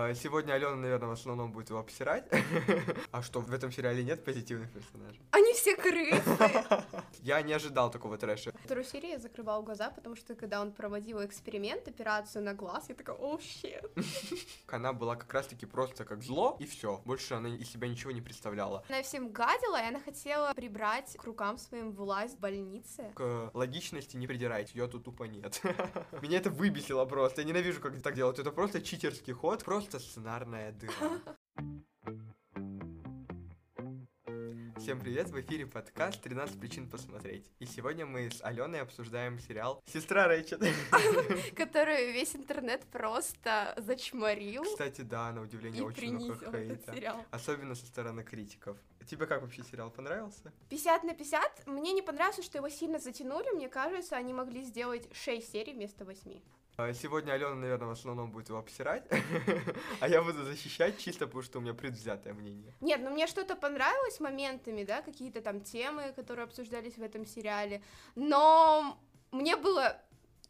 А Сегодня Алена, наверное, в основном будет его обсирать. А что, в этом сериале нет позитивных персонажей? Они все крысы. Я не ожидал такого трэша. Вторую серию я закрывала глаза, потому что когда он проводил эксперимент, операцию на глаз, я такая, о, щет. Она была как раз-таки просто как зло, и все. Больше она из себя ничего не представляла. Она всем гадила, и она хотела прибрать к рукам своим власть в больнице. К логичности не придирайте, ее тут тупо нет. Меня это выбесило просто. Я ненавижу, как так делают. Это просто читерский ход, просто сценарная дыра. Всем привет, в эфире подкаст «13 причин посмотреть». И сегодня мы с Аленой обсуждаем сериал «Сестра Рэйчет». Который весь интернет просто зачморил. Кстати, да, на удивление очень много хейта. Особенно со стороны критиков. Тебе как вообще сериал понравился? 50 на 50. Мне не понравилось, что его сильно затянули. Мне кажется, они могли сделать 6 серий вместо 8. А, Сегодня Алена, наверное, в основном будет его обсирать, а я буду защищать чисто потому, что у меня предвзятое мнение. Нет, ну мне что-то понравилось моментами, да, какие-то там темы, которые обсуждались в этом сериале, но мне было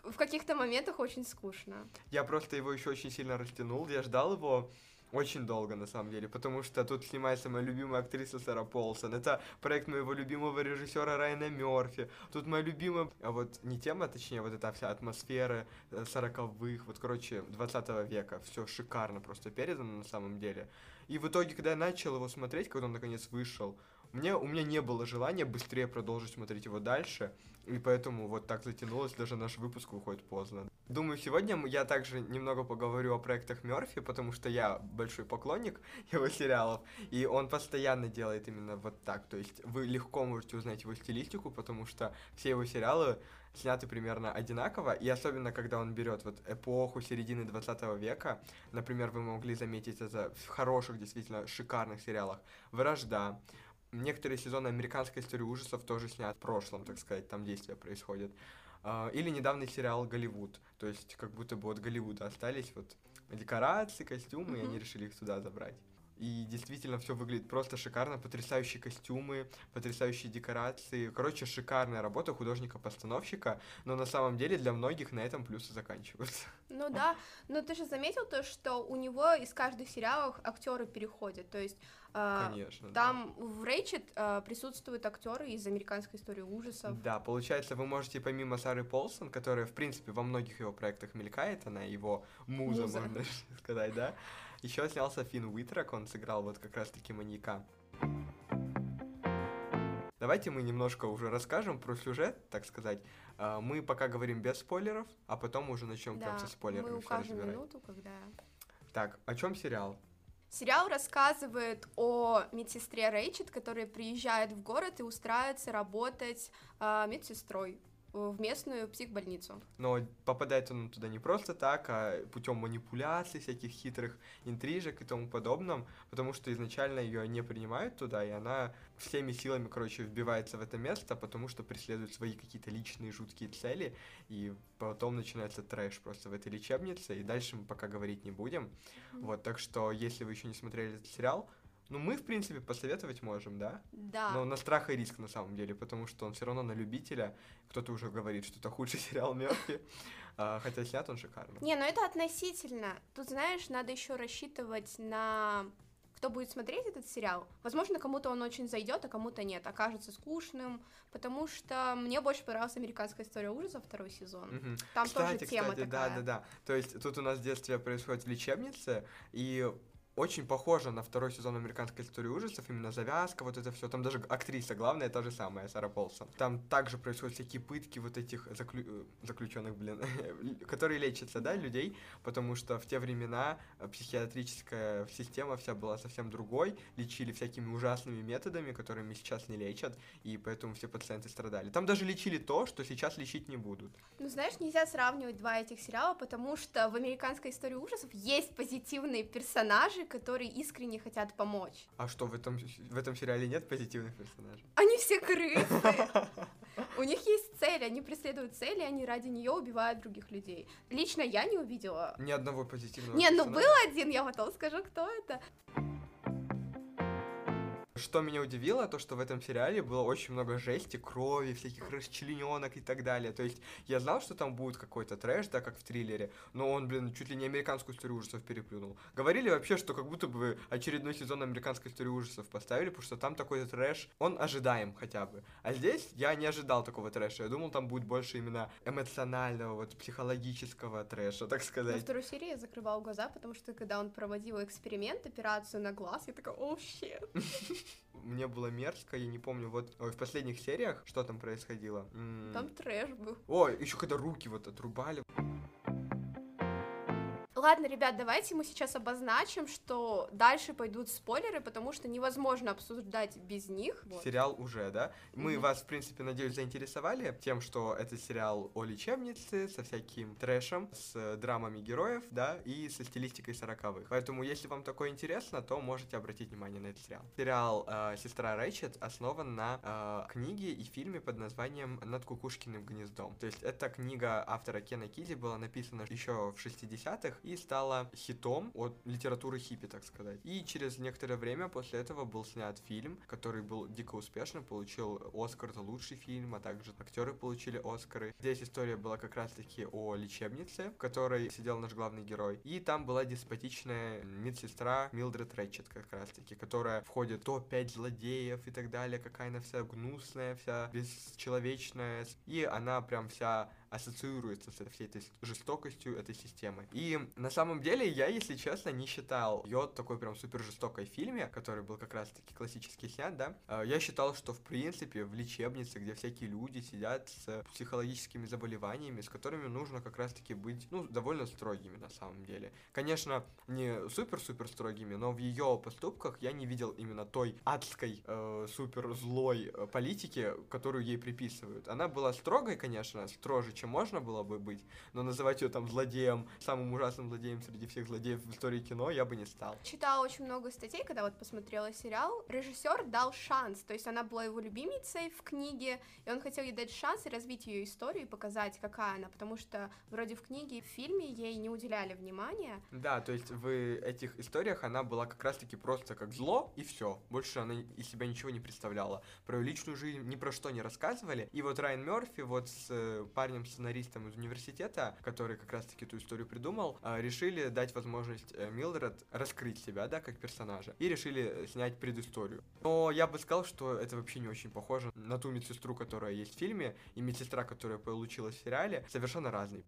в каких-то моментах очень скучно. Я просто его еще очень сильно растянул, я ждал его очень долго, на самом деле, потому что тут снимается моя любимая актриса Сара Полсон, это проект моего любимого режиссера Райана Мерфи, тут моя любимая, а вот не тема, а точнее, вот эта вся атмосфера э, сороковых, вот, короче, 20 века, все шикарно просто передано на самом деле. И в итоге, когда я начал его смотреть, когда он наконец вышел, мне, у меня не было желания быстрее продолжить смотреть его дальше, и поэтому вот так затянулось, даже наш выпуск выходит поздно. Думаю, сегодня я также немного поговорю о проектах Мерфи, потому что я большой поклонник его сериалов, и он постоянно делает именно вот так. То есть вы легко можете узнать его стилистику, потому что все его сериалы сняты примерно одинаково, и особенно когда он берет вот эпоху середины 20 века, например, вы могли заметить это в хороших, действительно шикарных сериалах «Вражда», Некоторые сезоны американской истории ужасов тоже снят в прошлом, так сказать, там действия происходят. А, Или недавний сериал «Голливуд», то есть как будто бы от Голливуда остались вот декорации, костюмы, и они решили их туда забрать. И действительно все выглядит просто шикарно, потрясающие костюмы, потрясающие декорации. Короче, шикарная работа художника-постановщика, но на самом деле для многих на этом плюсы заканчиваются. Ну да, но ты же заметил то, что у него из каждых сериалов актеры переходят, то есть а, Конечно. да. там в Рейчет а, присутствуют актеры из американской истории ужасов. Да, получается, вы можете помимо Сары Полсон, которая, в принципе, во многих его проектах мелькает, она его муза, Муза. можно сказать, да? Еще снялся Финн Уитрак, он сыграл вот как раз-таки маньяка. Давайте мы немножко уже расскажем про сюжет, так сказать. А, Мы пока говорим без спойлеров, а потом уже начнем прям Да, со спойлерами мы укажем минуту, когда... Так, о чем сериал? Сериал рассказывает о медсестре Рейчет, которая приезжает в город и устраивается работать а, медсестрой в местную психбольницу. Но попадает он туда не просто так, а путем манипуляций, всяких хитрых интрижек и тому подобном, потому что изначально ее не принимают туда, и она всеми силами, короче, вбивается в это место, потому что преследует свои какие-то личные жуткие цели, и потом начинается трэш просто в этой лечебнице, и дальше мы пока говорить не будем. Вот, так что, если вы еще не смотрели этот сериал, ну, мы, в принципе, посоветовать можем, да? Да. Но на страх и риск, на самом деле, потому что он все равно на любителя. Кто-то уже говорит, что это худший сериал Мерфи, а, хотя снят он шикарно. Не, ну это относительно. Тут, знаешь, надо еще рассчитывать на кто будет смотреть этот сериал. Возможно, кому-то он очень зайдет, а кому-то нет, окажется скучным, потому что мне больше понравилась американская история ужасов второй сезон. Мгм. Там кстати, тоже тема кстати, такая. да, да, да. То есть тут у нас действие происходит в лечебнице, и очень похоже на второй сезон американской истории ужасов, именно завязка, вот это все. Там даже актриса главная та же самая, Сара Полсон. Там также происходят всякие пытки вот этих заклю... заключенных, блин, которые лечатся, да, людей, потому что в те времена э, психиатрическая система вся была совсем другой, лечили всякими ужасными методами, которыми сейчас не лечат, и поэтому все пациенты страдали. Там даже лечили то, что сейчас лечить не будут. Ну, знаешь, нельзя сравнивать два этих сериала, потому что в американской истории ужасов есть позитивные персонажи, которые искренне хотят помочь. А что, в этом, в этом сериале нет позитивных персонажей? Они все крысы. У них есть цель, они преследуют цель, и они ради нее убивают других людей. Лично я не увидела. Ни одного позитивного Не, ну был один, я потом скажу, кто это. Что меня удивило, то что в этом сериале было очень много жести, крови, всяких расчлененок и так далее. То есть я знал, что там будет какой-то трэш, да, как в триллере, но он, блин, чуть ли не американскую историю ужасов переплюнул. Говорили вообще, что как будто бы очередной сезон американской истории ужасов поставили, потому что там такой трэш, он ожидаем хотя бы. А здесь я не ожидал такого трэша. Я думал, там будет больше именно эмоционального, вот психологического трэша, так сказать. На второй серии я закрывал глаза, потому что когда он проводил эксперимент, операцию на глаз, я такая, о, щет. Мне было мерзко, я не помню, вот в последних сериях, что там происходило. Там трэш был. Ой, еще когда руки вот отрубали. Ладно, ребят, давайте мы сейчас обозначим, что дальше пойдут спойлеры, потому что невозможно обсуждать без них. Вот. Сериал уже, да? Мы mm-hmm. вас, в принципе, надеюсь, заинтересовали тем, что это сериал о лечебнице со всяким трэшем, с драмами героев, да, и со стилистикой сороковых. Поэтому, если вам такое интересно, то можете обратить внимание на этот сериал. Сериал э, «Сестра Рэйчет» основан на э, книге и фильме под названием «Над кукушкиным гнездом». То есть, эта книга автора Кена Киди была написана еще в 60-х, и стала хитом от литературы хиппи, так сказать. И через некоторое время после этого был снят фильм, который был дико успешным, получил Оскар за лучший фильм, а также актеры получили Оскары. Здесь история была как раз-таки о лечебнице, в которой сидел наш главный герой. И там была деспотичная медсестра Милдред Рэтчет как раз-таки, которая входит в топ-5 злодеев и так далее, какая она вся гнусная, вся бесчеловечная. И она прям вся ассоциируется со всей этой жестокостью этой системы. И на самом деле я, если честно, не считал ее такой прям супер жестокой фильме, который был как раз-таки классически снят, да. А, я считал, что в принципе в лечебнице, где всякие люди сидят с психологическими заболеваниями, с которыми нужно как раз-таки быть, ну, довольно строгими на самом деле. Конечно, не супер-супер строгими, но в ее поступках я не видел именно той адской, э, супер злой э, политики, которую ей приписывают. Она была строгой, конечно, строже, чем можно было бы быть, но называть ее там злодеем, самым ужасным злодеем среди всех злодеев в истории кино я бы не стал. Читала очень много статей, когда вот посмотрела сериал. Режиссер дал шанс, то есть она была его любимицей в книге, и он хотел ей дать шанс и развить ее историю и показать, какая она, потому что вроде в книге и в фильме ей не уделяли внимания. Да, то есть в этих историях она была как раз-таки просто как зло, и все. Больше она из себя ничего не представляла. Про ее личную жизнь ни про что не рассказывали. И вот Райан Мерфи вот с э, парнем сценаристом из университета, который как раз-таки эту историю придумал, а, решили дать возможность э, Милдред раскрыть себя, да, как персонажа, и решили снять предысторию. Но я бы сказал, что это вообще не очень похоже на ту медсестру, которая есть в фильме, и медсестра, которая получилась в сериале, совершенно разные.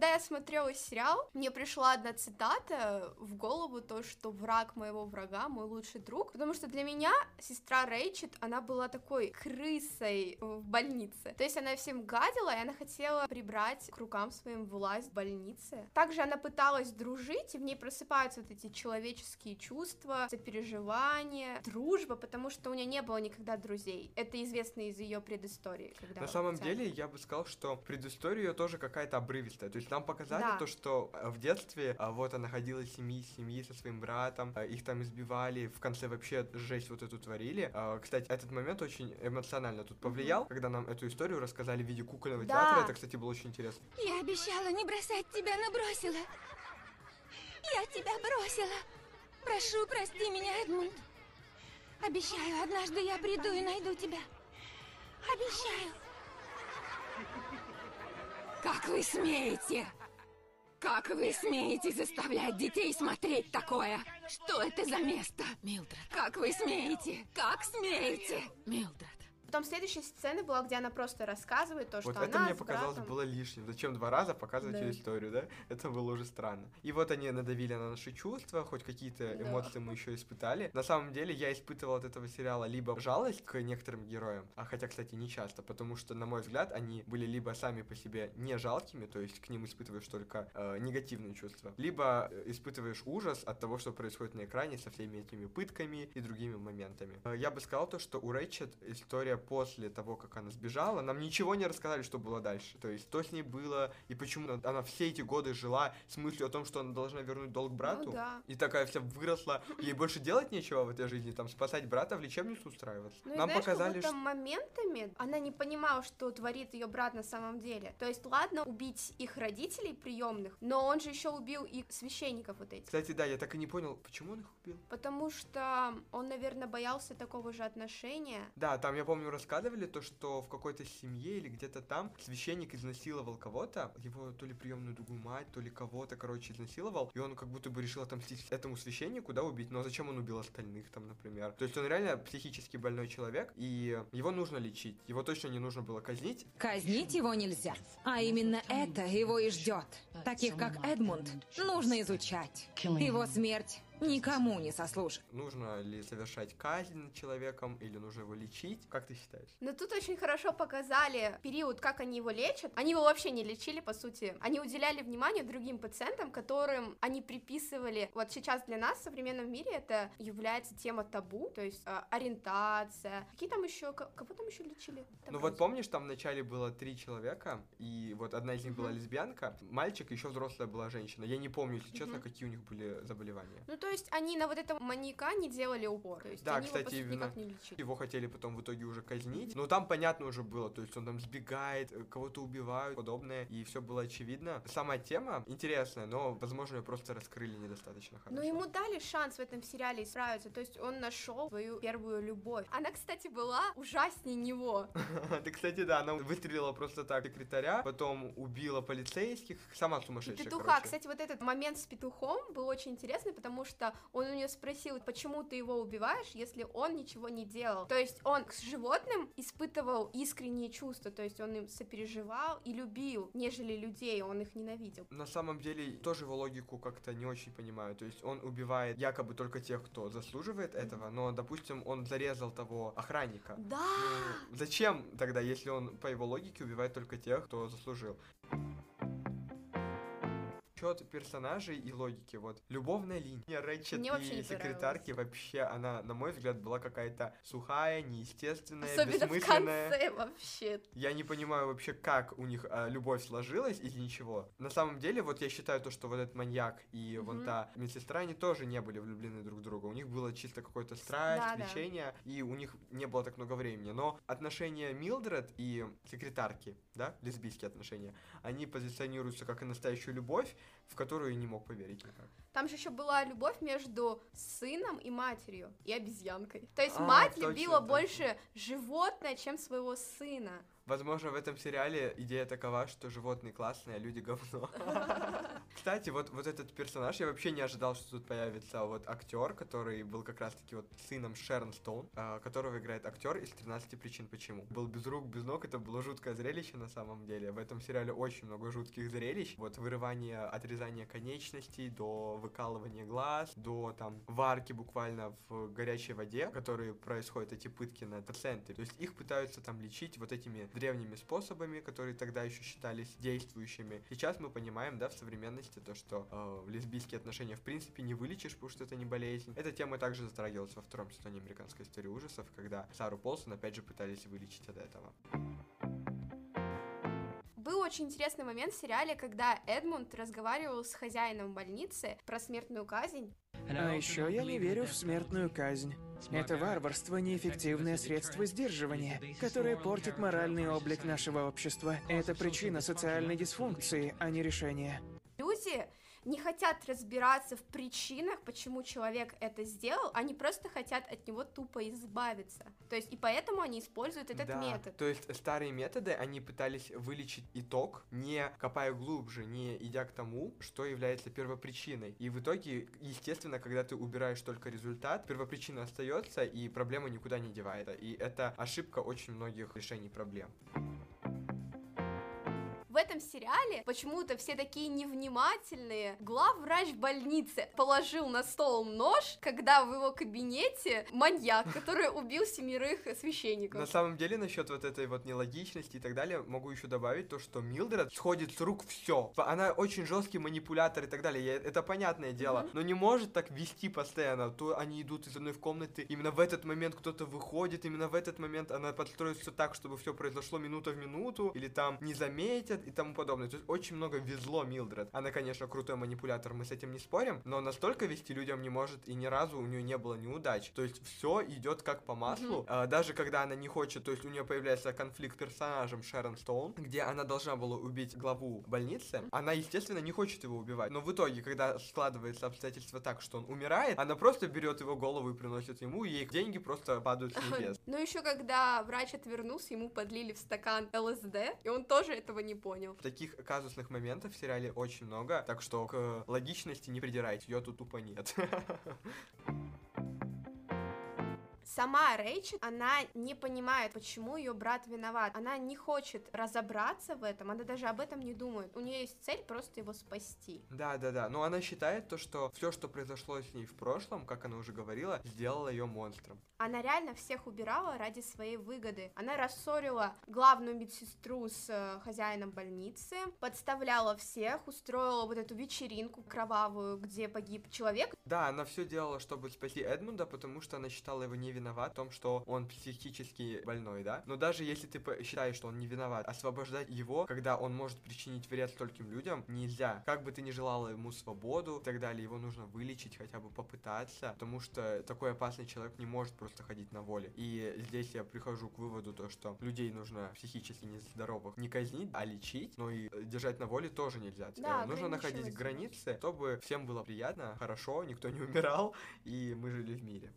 Когда я смотрела сериал, мне пришла одна цитата в голову, то, что враг моего врага мой лучший друг, потому что для меня сестра Рэйчет, она была такой крысой в больнице. То есть она всем гадила, и она хотела прибрать к рукам своим власть в больнице. Также она пыталась дружить, и в ней просыпаются вот эти человеческие чувства, сопереживания, дружба, потому что у нее не было никогда друзей. Это известно из ее предыстории. Когда На самом деле, я бы сказал, что предыстория ее тоже какая-то обрывистая. То есть нам показали да. то, что э, в детстве а, вот она ходила из семьи, семьи со своим братом, а, их там избивали, в конце вообще жесть вот эту творили. А, кстати, этот момент очень эмоционально тут повлиял, mm-hmm. когда нам эту историю рассказали в виде кукольного да. театра. Это, кстати, было очень интересно. Я обещала не бросать тебя, но бросила. Я тебя бросила. Прошу, прости меня, Эдмунд. Обещаю, однажды я приду и найду тебя. Обещаю. Как вы смеете? Как вы смеете заставлять детей смотреть такое? Что это за место? Милдред. Как вы смеете? Как смеете? Милдред. Потом следующая сцена была, где она просто рассказывает то, что вот она это мне с показалось братом... было лишним. Зачем два раза показывать Да. ее историю, да? Это было уже странно. И вот они надавили на наши чувства, хоть какие-то Да. эмоции мы еще испытали. На самом деле я испытывал от этого сериала либо жалость к некоторым героям, а хотя, кстати, не часто, потому что, на мой взгляд, они были либо сами по себе не жалкими, то есть к ним испытываешь только э, негативные чувства, либо э, испытываешь ужас от того, что происходит на экране со всеми этими пытками и другими моментами. Э, Я бы сказал то, что у Рэйчет история после того, как она сбежала, нам ничего не рассказали, что было дальше. То есть, что с ней было, и почему она все эти годы жила с мыслью о том, что она должна вернуть долг брату. Ну да. И такая вся выросла, ей больше делать нечего в этой жизни, там, спасать брата, в лечебницу устраиваться. Ну и нам знаешь, показали, что... моментами она не понимала, что творит ее брат на самом деле. То есть, ладно, убить их родителей приемных, но он же еще убил и священников вот этих. Кстати, да, я так и не понял, почему он их убил. Потому что он, наверное, боялся такого же отношения. Да, там, я помню, рассказывали то, что в какой-то семье или где-то там священник изнасиловал кого-то, его то ли приемную другую мать, то ли кого-то, короче, изнасиловал, и он как будто бы решил отомстить этому священнику, да, убить, но зачем он убил остальных там, например? То есть он реально психически больной человек, и его нужно лечить, его точно не нужно было казнить. Казнить его нельзя. А именно это его и ждет. Таких, как Эдмунд, нужно изучать. Его смерть никому не сослужит. Нужно ли совершать казнь над человеком, или нужно его лечить? Как ты считаешь? Но тут очень хорошо показали период, как они его лечат. Они его вообще не лечили, по сути. Они уделяли внимание другим пациентам, которым они приписывали. Вот сейчас для нас в современном мире это является тема табу, то есть э, ориентация. Какие там еще, кого там еще лечили? Ну вот помнишь, там вначале было три человека, и вот одна из них была лесбиянка, мальчик, еще взрослая была женщина. Я не помню, если честно, какие у них были заболевания. Ну, то есть они на вот этом маньяка не делали упор. То есть Да, они его, кстати, сути, именно никак не лечили. Его хотели потом в итоге уже казнить. Но там понятно уже было, то есть он там сбегает, э, кого-то убивают, подобное, и все было очевидно. Сама тема интересная, но, возможно, ее просто раскрыли недостаточно хорошо. Но ему дали шанс в этом сериале исправиться, то есть он нашел свою первую любовь. Она, кстати, была ужаснее него. Да, кстати, да, она выстрелила просто так секретаря, потом убила полицейских, сама сумасшедшая, петуха, кстати, вот этот момент с петухом был очень интересный, потому что он у нее спросил, почему ты его убиваешь, если он ничего не делал. То есть он к животным испытывал искренние чувства, то есть он им сопереживал и любил, нежели людей, он их ненавидел. На самом деле, тоже его логику как-то не очень понимаю. То есть он убивает якобы только тех, кто заслуживает этого, но, допустим, он зарезал того охранника. Да! Ну, зачем тогда, если он по его логике убивает только тех, кто заслужил? Счет персонажей и логики, вот. Любовная линия Рэчет Мне вообще и не секретарки вообще, она, на мой взгляд, была какая-то сухая, неестественная, Особенно в бессмысленная. конце вообще. Я не понимаю вообще, как у них а, любовь сложилась из ничего. На самом деле, вот я считаю то, что вот этот маньяк и вон Мгм. та медсестра, они тоже не были влюблены друг в друга. У них было чисто какое-то страсть, Да, да. влечение, и у них не было так много времени. Но отношения Милдред и секретарки, да, лесбийские отношения, они позиционируются как и настоящую любовь, в которую не мог поверить никак. Там же еще была любовь между сыном и матерью, и обезьянкой. То есть А, мать точно, любила точно. больше животное, чем своего сына. Возможно, в этом сериале идея такова, что животные классные, а люди говно. Кстати, вот, вот этот персонаж, я вообще не ожидал, что тут появится вот актер, который был как раз-таки вот сыном Шерон Стоун, а, которого играет актер из 13 причин почему. Был без рук, без ног, это было жуткое зрелище на самом деле. В этом сериале очень много жутких зрелищ. Вот вырывание, отрезание конечностей, до выкалывания глаз, до там варки буквально в горячей воде, в которой происходят эти пытки над пациентами. То есть их пытаются там лечить вот этими древними способами, которые тогда еще считались действующими. Сейчас мы понимаем, да, в современности то, что э, лесбийские отношения в принципе не вылечишь, потому что это не болезнь. Эта тема также затрагивалась во втором сезоне американской истории ужасов, когда Сару Полсон опять же пытались вылечить от этого. Был очень интересный момент в сериале, когда Эдмунд разговаривал с хозяином больницы про смертную казнь. А еще я не верю в смертную казнь. Это варварство, неэффективное средство сдерживания, которое портит моральный облик нашего общества. Это причина социальной дисфункции, а не решение. Люди не хотят разбираться в причинах, почему человек это сделал, они просто хотят от него тупо избавиться. То есть и поэтому они используют этот Да, метод. То есть старые методы, они пытались вылечить итог, не копая глубже, не идя к тому, что является первопричиной. И в итоге, естественно, когда ты убираешь только результат, первопричина остается, и проблема никуда не девается. И это ошибка очень многих решений проблем. В этом сериале почему-то все такие невнимательные. Главврач в больнице положил на стол нож, когда в его кабинете маньяк, который убил семерых священников. На самом деле, насчет вот этой вот нелогичности и так далее, могу еще добавить то, что Милдред сходит с рук все. Она очень жесткий манипулятор и так далее. Это понятное дело. Но не может так вести постоянно. То они идут из одной комнаты, именно в этот момент кто-то выходит, именно в этот момент она подстроит все так, чтобы все произошло минута в минуту, или там не заметят и тому подобное. То есть очень много везло Милдред. Она, конечно, крутой манипулятор, мы с этим не спорим, но настолько вести людям не может, и ни разу у нее не было неудач. То есть все идет как по маслу. А, даже когда она не хочет, то есть у нее появляется конфликт с персонажем Шерон Стоун, где она должна была убить главу больницы, она, естественно, не хочет его убивать. Но в итоге, когда складывается обстоятельства так, что он умирает, она просто берет его голову и приносит ему, и ей деньги просто падают с небес. Но еще когда врач отвернулся, ему подлили в стакан ЛСД, и он тоже этого не понял. Таких казусных моментов в сериале очень много, так что к логичности не придирайте, ее тут тупо нет. Сама Рэйчел, она не понимает, почему ее брат виноват. Она не хочет разобраться в этом, она даже об этом не думает. У нее есть цель просто его спасти. Да, да, да. Но она считает то, что все, что произошло с ней в прошлом, как она уже говорила, сделало ее монстром. Она реально всех убирала ради своей выгоды. Она рассорила главную медсестру с э, хозяином больницы, подставляла всех, устроила вот эту вечеринку кровавую, где погиб человек. Да, она все делала, чтобы спасти Эдмунда, потому что она считала его не виноват в том, что он психически больной, да. Но даже если ты считаешь, что он не виноват, освобождать его, когда он может причинить вред стольким людям, нельзя. Как бы ты ни желала ему свободу и так далее, его нужно вылечить, хотя бы попытаться, потому что такой опасный человек не может просто ходить на воле. И здесь я прихожу к выводу, то, что людей нужно психически нездоровых не казнить, а лечить, но и э, держать на воле тоже нельзя. Да, нужно находить границы, чтобы всем было приятно, хорошо, никто не умирал, и мы жили в мире.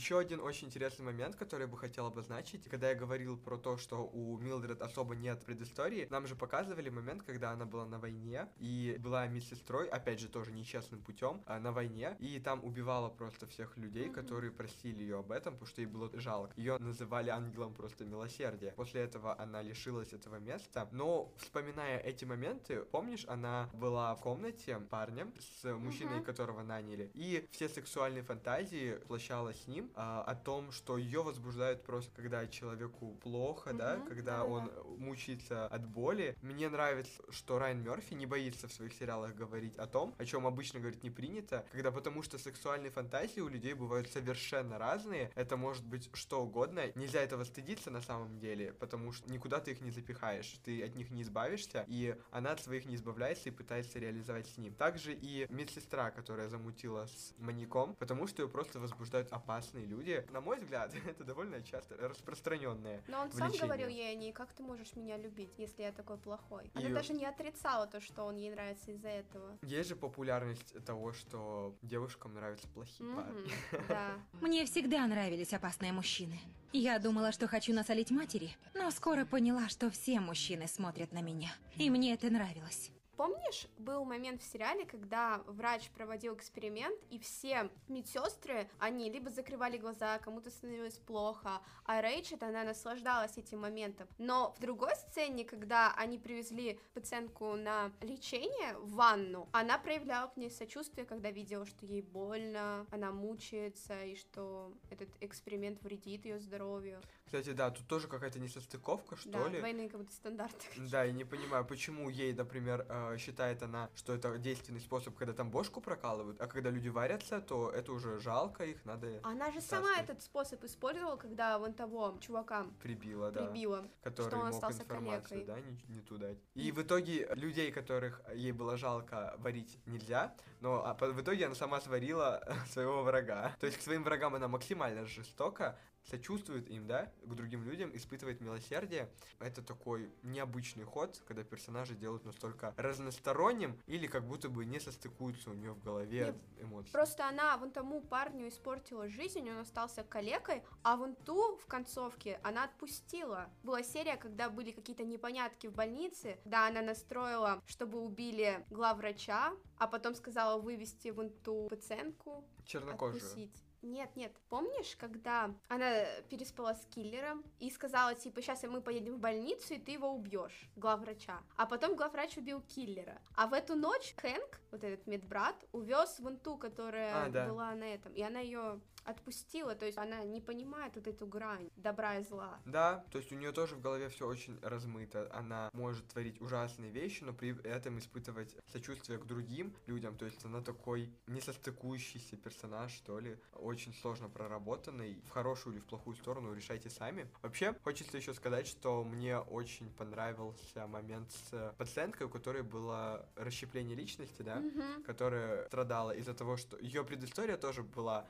Еще один очень интересный момент, который я бы хотел обозначить, когда я говорил про то, что у Милдред особо нет предыстории, нам же показывали момент, когда она была на войне и была медсестрой, опять же тоже нечестным путем, а, на войне, и там убивала просто всех людей, Мгм. которые просили ее об этом, потому что ей было жалко. Ее называли ангелом просто милосердия. После этого она лишилась этого места, но вспоминая эти моменты, помнишь, она была в комнате парнем с мужчиной, Мгм. которого наняли, и все сексуальные фантазии воплощала с ним а, о том, что ее возбуждает просто, когда человеку плохо, да, Мгм, когда да-да-да. он мучается от боли. Мне нравится, что Райан Мерфи не боится в своих сериалах говорить о том, о чем обычно говорить не принято, когда потому что сексуальные фантазии у людей бывают совершенно разные. Это может быть что угодно. Нельзя этого стыдиться на самом деле, потому что никуда ты их не запихаешь, ты от них не избавишься, и она от своих не избавляется и пытается реализовать с ним. Также и медсестра, которая замутила с маньяком, потому что ее просто возбуждают опасные люди. На мой взгляд, это довольно часто распространенное. Но он сам влечение. говорил ей о ней, как ты можешь меня любить, если я такой плохой. Она И- даже не отрицала то, что он ей нравится из-за этого. Есть же популярность того, что девушкам нравятся плохие парни. Мгм, Да. Мне всегда нравились опасные мужчины. Я думала, что хочу насолить матери, но скоро поняла, что все мужчины смотрят на меня. И мне это нравилось. Помнишь, был момент в сериале, когда врач проводил эксперимент, и все медсестры, они либо закрывали глаза, кому-то становилось плохо, а Рэйчел, она наслаждалась этим моментом. Но в другой сцене, когда они привезли пациентку на лечение в ванну, она проявляла к ней сочувствие, когда видела, что ей больно, она мучается, и что этот эксперимент вредит ее здоровью. Кстати, да, тут тоже какая-то несостыковка, что да, ли. двойные как будто стандарты. Да, я не понимаю, почему ей, например, э, считает она, что это действенный способ, когда там бошку прокалывают, а когда люди варятся, то это уже жалко, их надо Она же сама этот способ использовала, когда вон того чувака прибило, да. прибила. который что он мог остался информацию, калекой. да, не, не туда. И в итоге людей, которых ей было жалко варить нельзя, но а, по- в итоге она сама сварила своего врага. То есть к своим врагам она максимально жестоко, сочувствует им, да, к другим людям, испытывает милосердие. Это такой необычный ход, когда персонажи делают настолько разносторонним или как будто бы не состыкуются у нее в голове эмоции. Просто она вон тому парню испортила жизнь, он остался калекой, а вон ту в концовке она отпустила. Была серия, когда были какие-то непонятки в больнице, да, она настроила, чтобы убили главврача, а потом сказала вывести вон ту пациентку, Чернокожую. отпустить. Нет, нет. Помнишь, когда она переспала с киллером и сказала, типа, сейчас мы поедем в больницу, и ты его убьешь, главврача. А потом главврач убил киллера. А в эту ночь Хэнк, вот этот медбрат, увез вон ту, которая А, да. была на этом. И она ее отпустила, то есть она не понимает вот эту грань добра и зла. Да, то есть у нее тоже в голове все очень размыто. Она может творить ужасные вещи, но при этом испытывать сочувствие к другим людям. То есть она такой несостыкующийся персонаж, что ли. Очень сложно проработанный. В хорошую или в плохую сторону решайте сами. Вообще, хочется еще сказать, что мне очень понравился момент с пациенткой, у которой было расщепление личности, да? Мгм. которая страдала из-за того, что ее предыстория тоже была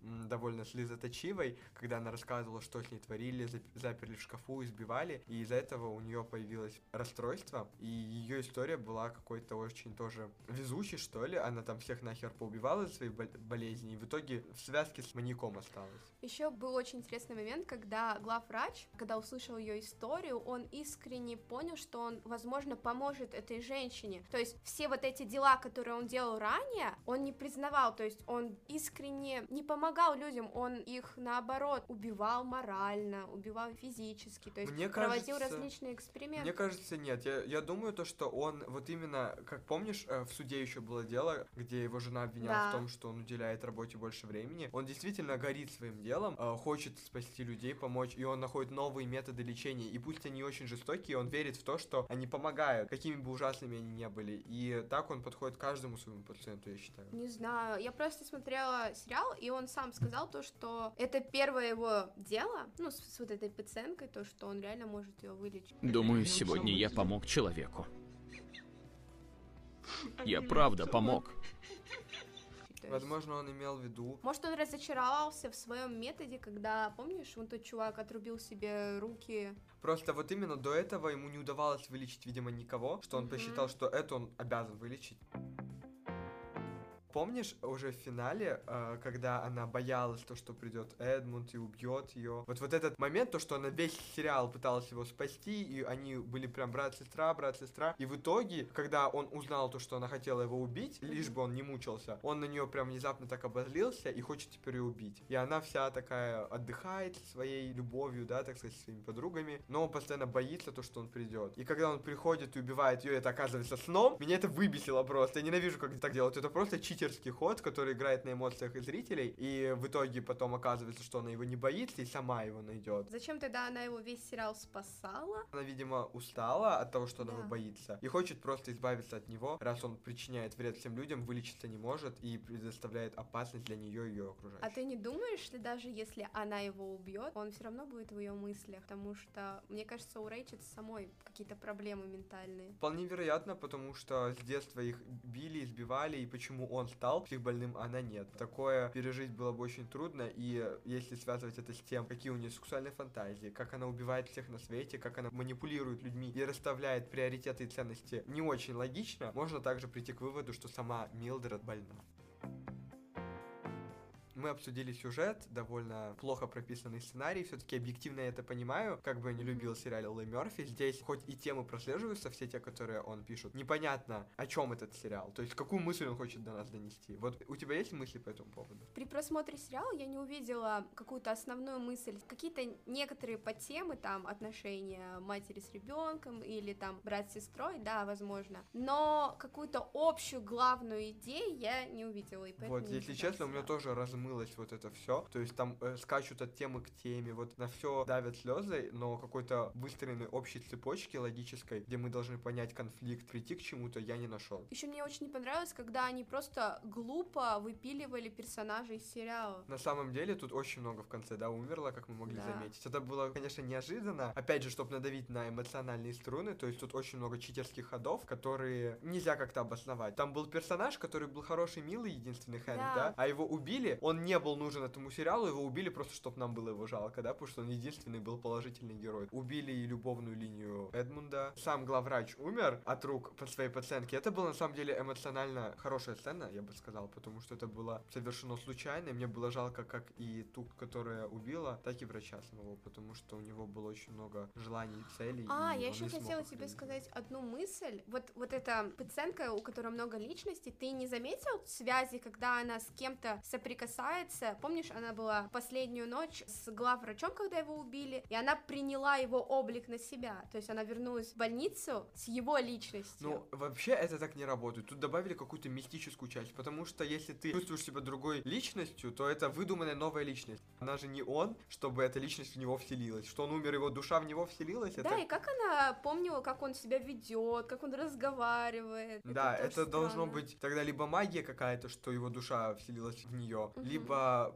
м, довольно слезоточивой, когда она рассказывала, что с ней творили, зап- заперли в шкафу, избивали, и из-за этого у нее появилось расстройство, и ее история была какой-то очень тоже везучей, что ли, она там всех нахер поубивала свои бол- болезни, и в итоге в связке с маньяком осталась. Еще был очень интересный момент, когда главврач, когда услышал ее историю, он искренне понял, что он, возможно, поможет этой женщине. То есть все вот эти дела, которые он делал ранее, он не признавал, то есть он искренне не помогал людям, он их наоборот убивал морально, убивал физически, то есть Мне проводил кажется- различные эксперименты. Мне кажется, нет. Я, я думаю, то, что он вот именно, как помнишь, э, в суде еще было дело, где его жена обвиняла Да. в том, что он уделяет работе больше времени. Он действительно горит своим делом, э, хочет спасти людей, помочь, и он находит новые методы лечения. И пусть они очень жестокие, он верит в то, что они помогают, какими бы ужасными они ни были. И так он подходит каждому своему пациенту, я считаю. Не знаю, я просто смотрела сериал, и он сам сказал то, что это первое его дело, ну, с, с вот этой пациенткой, то, что он реально может ее вылечить. Думаю, сегодня я помог человеку. Я правда помог. Возможно, он имел в виду Может, он разочаровался в своем методе, когда, помнишь, вон тот чувак отрубил себе руки. Просто вот именно до этого ему не удавалось вылечить, видимо, никого, что он Мгм. посчитал, что это он обязан вылечить. Помнишь уже в финале, э, когда она боялась то, что придет Эдмунд и убьет ее? Вот вот этот момент, то, что она весь сериал пыталась его спасти, и они были прям брат-сестра, брат-сестра. И в итоге, когда он узнал то, что она хотела его убить, лишь бы он не мучился, он на нее прям внезапно так обозлился и хочет теперь ее убить. И она вся такая отдыхает своей любовью, да, так сказать, своими подругами, но он постоянно боится то, что он придет. И когда он приходит и убивает ее, это оказывается сном, меня это выбесило просто. Я ненавижу, как так делают. Это просто читерский ход, который играет на эмоциях и зрителей, и в итоге потом оказывается, что она его не боится и сама его найдет. Зачем тогда она его весь сериал спасала? Она, видимо, устала от того, что она его Да. боится, и хочет просто избавиться от него, раз он причиняет вред всем людям, вылечиться не может и предоставляет опасность для нее и ее окружающих. А ты не думаешь, что даже если она его убьет, он все равно будет в ее мыслях? Потому что, мне кажется, у Рэйчет самой какие-то проблемы ментальные. Вполне вероятно, потому что с детства их били, избивали, и почему он стал психбольным, а она нет. Такое пережить было бы очень трудно, и если связывать это с тем, какие у нее сексуальные фантазии, как она убивает всех на свете, как она манипулирует людьми и расставляет приоритеты и ценности не очень логично, можно также прийти к выводу, что сама Милдред больна. Мы обсудили сюжет, довольно плохо прописанный сценарий, все-таки объективно я это понимаю, как бы я не любил сериал Лэй Мерфи, здесь хоть и темы прослеживаются, все те, которые он пишет, непонятно, о чем этот сериал, то есть какую мысль он хочет до нас донести. Вот у тебя есть мысли по этому поводу? При просмотре сериала я не увидела какую-то основную мысль. Какие-то некоторые подтемы, там, отношения матери с ребенком или там брат с сестрой, да, возможно. Но какую-то общую главную идею я не увидела. И поэтому Вот, если честно, у меня тоже размылось вот это все. То есть там э, скачут от темы к теме, вот на все давят слезы, но какой-то выстроенной общей цепочки логической, где мы должны понять конфликт, прийти к чему-то, я не нашел. Еще мне очень не понравилось, когда они просто глупо выпиливали персонажей из сериала. На самом деле тут очень много в конце, да, умерло, как мы могли Да. заметить. Это было, конечно, неожиданно. Опять же, чтобы надавить на эмоциональные струны, то есть тут очень много читерских ходов, которые нельзя как-то обосновать. Там был персонаж, который был хороший, милый, единственный Хэнк, да, Да. а его убили, он не был нужен этому сериалу, его убили просто, чтобы нам было его жалко, да, потому что он единственный был положительный герой. Убили и любовную линию Эдмунда. Сам главврач умер от рук по своей пациентки. Это была на самом деле эмоционально хорошая сцена, я бы сказал, потому что это было совершено случайно, и мне было жалко как и ту, которая убила, так и врача самого, потому что у него было очень много желаний и целей. А, и я еще хотела тебе сказать одну мысль. Вот, вот эта пациентка, у которой много личностей, ты не заметил связи, когда она с кем-то соприкасается, развивается. Помнишь, она была последнюю ночь с главврачом, когда его убили, и она приняла его облик на себя. То есть она вернулась в больницу с его личностью. Ну, вообще это так не работает. Тут добавили какую-то мистическую часть, потому что если ты чувствуешь себя другой личностью, то это выдуманная новая личность. Она же не он, чтобы эта личность в него вселилась. Что он умер, его душа в него вселилась, Да, это... и как она помнила, как он себя ведет, как он разговаривает. Да, тоже это должно быть тогда либо магия какая-то, что его душа вселилась в нее, либо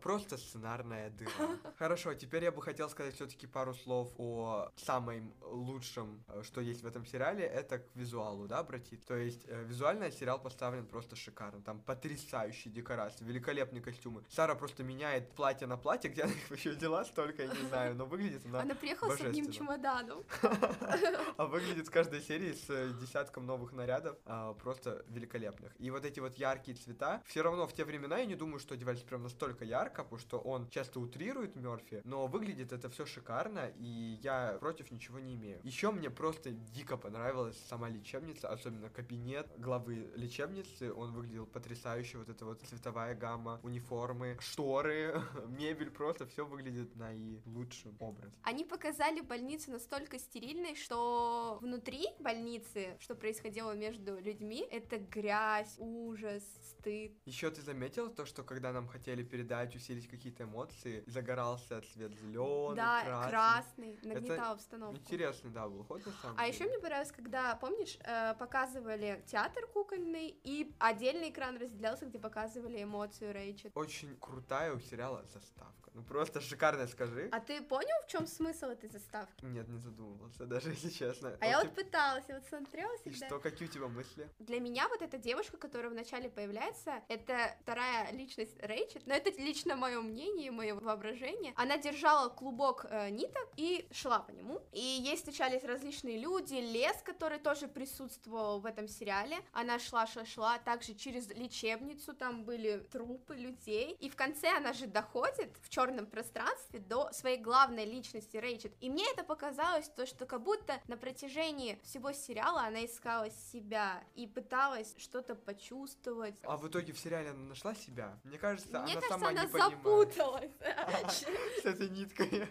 просто сценарная дыра. Хорошо, теперь я бы хотел сказать все-таки пару слов о самом лучшем, э, что есть в этом сериале, это к визуалу, да, обратить. То есть э, визуально сериал поставлен просто шикарно, там потрясающие декорации, великолепные костюмы. Сара просто меняет платье на платье, где она их вообще взяла столько, я не знаю, но выглядит она Она приехала с одним чемоданом. А выглядит с каждой серии с э, десятком новых нарядов, а, просто великолепных. И вот эти вот яркие цвета, все равно в те времена я не думаю, что одевались прям настолько ярко, потому что он часто утрирует Мерфи, но выглядит это все шикарно, и я против ничего не имею. Еще мне просто дико понравилась сама лечебница, особенно кабинет главы лечебницы, он выглядел потрясающе, вот эта вот цветовая гамма, униформы, шторы, мебель, просто все выглядит наилучшим образом. Они показали больницу настолько стерильной, что внутри больницы, что происходило между людьми, это грязь, ужас, стыд. Еще ты заметил то, что когда нам хотели передать, усилить какие-то эмоции, загорался цвет зеленый, да, красный. красный, нагнетал обстановку. Интересный, да, был ход на самом А деле. еще мне понравилось, когда, помнишь, э, показывали театр кукольный, и отдельный экран разделялся, где показывали эмоцию Рэйчет. Очень крутая у сериала заставка. Ну просто шикарная, скажи. А ты понял, в чем смысл этой заставки? Нет, не задумывался, даже если честно. А я Вот вот ты- пыталась, я вот смотрела И всегда. что, какие у тебя мысли? Для меня вот эта девушка, которая вначале появляется, это вторая личность Рэйчет, но это лично мое мнение, мое воображение. Она держала клубок э, ниток и шла по нему. И ей встречались различные люди, лес, который тоже присутствовал в этом сериале. Она шла-шла-шла, также через лечебницу, там были трупы людей. И в конце она же доходит в черном пространстве до своей главной личности Рэйчет. И мне это показалось, то, что как будто на протяжении всего сериала она искала себя и пыталась что-то почувствовать. А в итоге в сериале она нашла себя? Мне кажется, Мне она кажется, сама она не запуталась. С этой ниткой.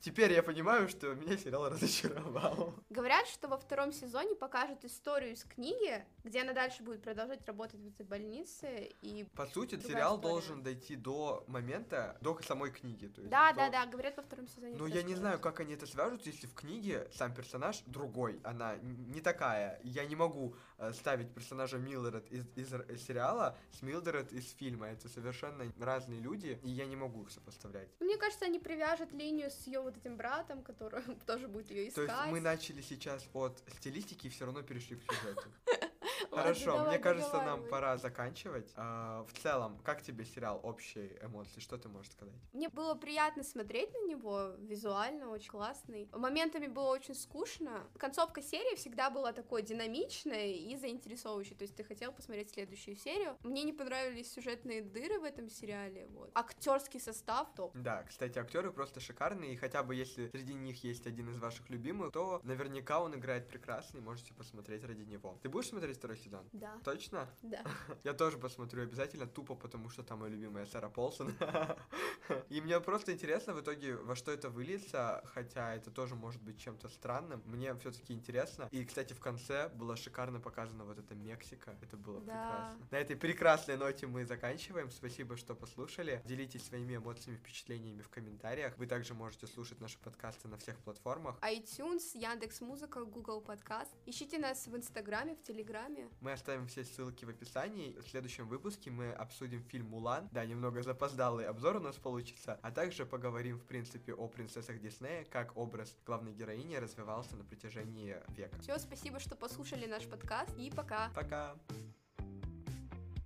Теперь я понимаю, что меня сериал разочаровал. Говорят, что во втором сезоне покажут историю из книги, где она дальше будет продолжать работать в этой больнице и По сути, сериал история. должен дойти до момента, до самой книги. То есть Да, до- да, да, говорят во втором сезоне. Но это я не знаю, как они это свяжут, если в книге сам персонаж другой, она не такая. Я не могу ставить персонажа Милдред из, из сериала с Милдред из фильма. Это совершенно разные люди, и я не могу их сопоставлять. Мне кажется, они привяжут линию с ее вот этим братом, который тоже будет ее То искать. есть мы начали сейчас от стилистики и все равно перешли к сюжету. Хорошо, давай, мне кажется, нам пора заканчивать. А, В целом, как тебе сериал общие эмоции? Что ты можешь сказать? Мне было приятно смотреть на него, визуально очень классный. Моментами было очень скучно. Концовка серии всегда была такой динамичной и заинтересовывающей, то есть ты хотел посмотреть следующую серию. Мне не понравились сюжетные дыры в этом сериале, вот. Актерский состав топ. Да, кстати, актеры просто шикарные, и хотя бы если среди них есть один из ваших любимых, то наверняка он играет прекрасно, и можете посмотреть ради него. Ты будешь смотреть второй сезон? Да, Точно? да. Я тоже посмотрю обязательно, тупо потому что там моя любимая Сара Полсон. И мне просто интересно в итоге, во что это выльется, хотя это тоже может быть чем-то странным. Мне все-таки интересно. И, кстати, в конце было шикарно показано вот эта Мексика. Это было Да. прекрасно. На этой прекрасной ноте мы заканчиваем. Спасибо, что послушали. Делитесь своими эмоциями, впечатлениями в комментариях. Вы также можете слушать наши подкасты на всех платформах. iTunes, Яндекс Музыка, Google Подкаст. Ищите нас в Инстаграме, в Телеграме. Мы оставим все ссылки в описании. В следующем выпуске мы обсудим фильм «Мулан». Да, немного запоздалый обзор у нас получится. А также поговорим, в принципе, о принцессах Диснея, как образ главной героини развивался на протяжении века. Все, спасибо, что послушали наш подкаст, и пока. Пока!